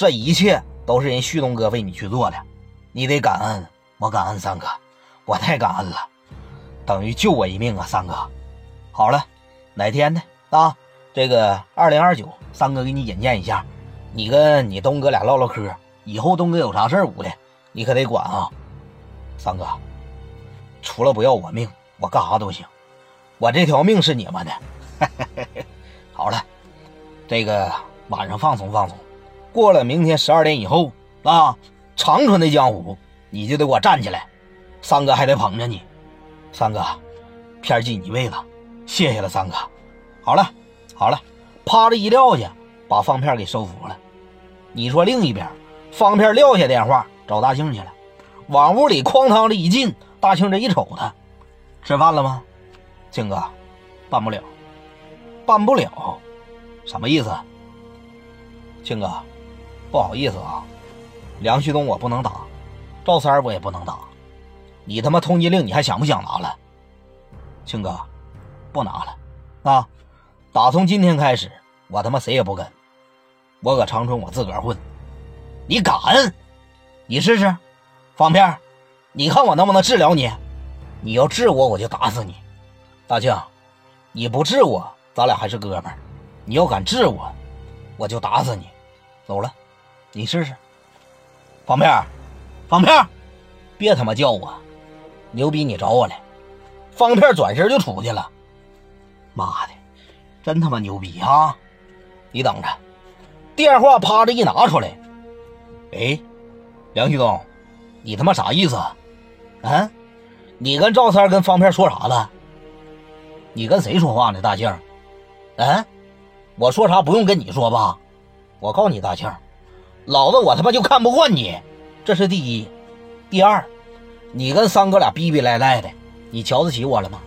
这一切都是人旭东哥为你去做的，你得感恩，我感恩三哥，我太感恩了，等于救我一命啊，三哥。好了，哪天呢？啊，这个二零二九，三哥给你引荐一下，你跟你东哥俩唠唠嗑，以后东哥有啥事儿的，你可得管啊，三哥。除了不要我命，我干啥都行，我这条命是你们的。好了，这个晚上放松放松。过了明天十二点以后啊，长春的江湖你就得给我站起来，三哥还得捧着你。三哥，片儿记你位子，谢谢了，三哥。好了，好了，趴着一撂下，把方片给收服了。你说另一边，方片撂下电话找大庆去了，往屋里哐当的一进，大庆这一瞅他，吃饭了吗？庆哥，办不了，办不了，什么意思？庆哥。不好意思啊，梁旭东我不能打，赵三儿我也不能打，你他妈通缉令你还想不想拿了？庆哥，不拿了，啊，打从今天开始我他妈谁也不跟，我搁长春我自个儿混，你敢？你试试，方片，你看我能不能治了你？你要治我我就打死你，大庆，你不治我咱俩还是哥们儿，你要敢治我，我就打死你，走了。你试试，方片方片别他妈叫我，牛逼你找我来，方片转身就出去了，妈的，真他妈牛逼啊！你等着，电话啪着一拿出来，哎，梁旭东，你他妈啥意思？啊？你跟赵三跟方片说啥了？你跟谁说话呢，大庆？啊？我说啥不用跟你说吧？我告诉你，大庆。老子我他妈就看不惯你，这是第一。第二，你跟三哥俩逼逼赖赖的，你瞧得起我了吗？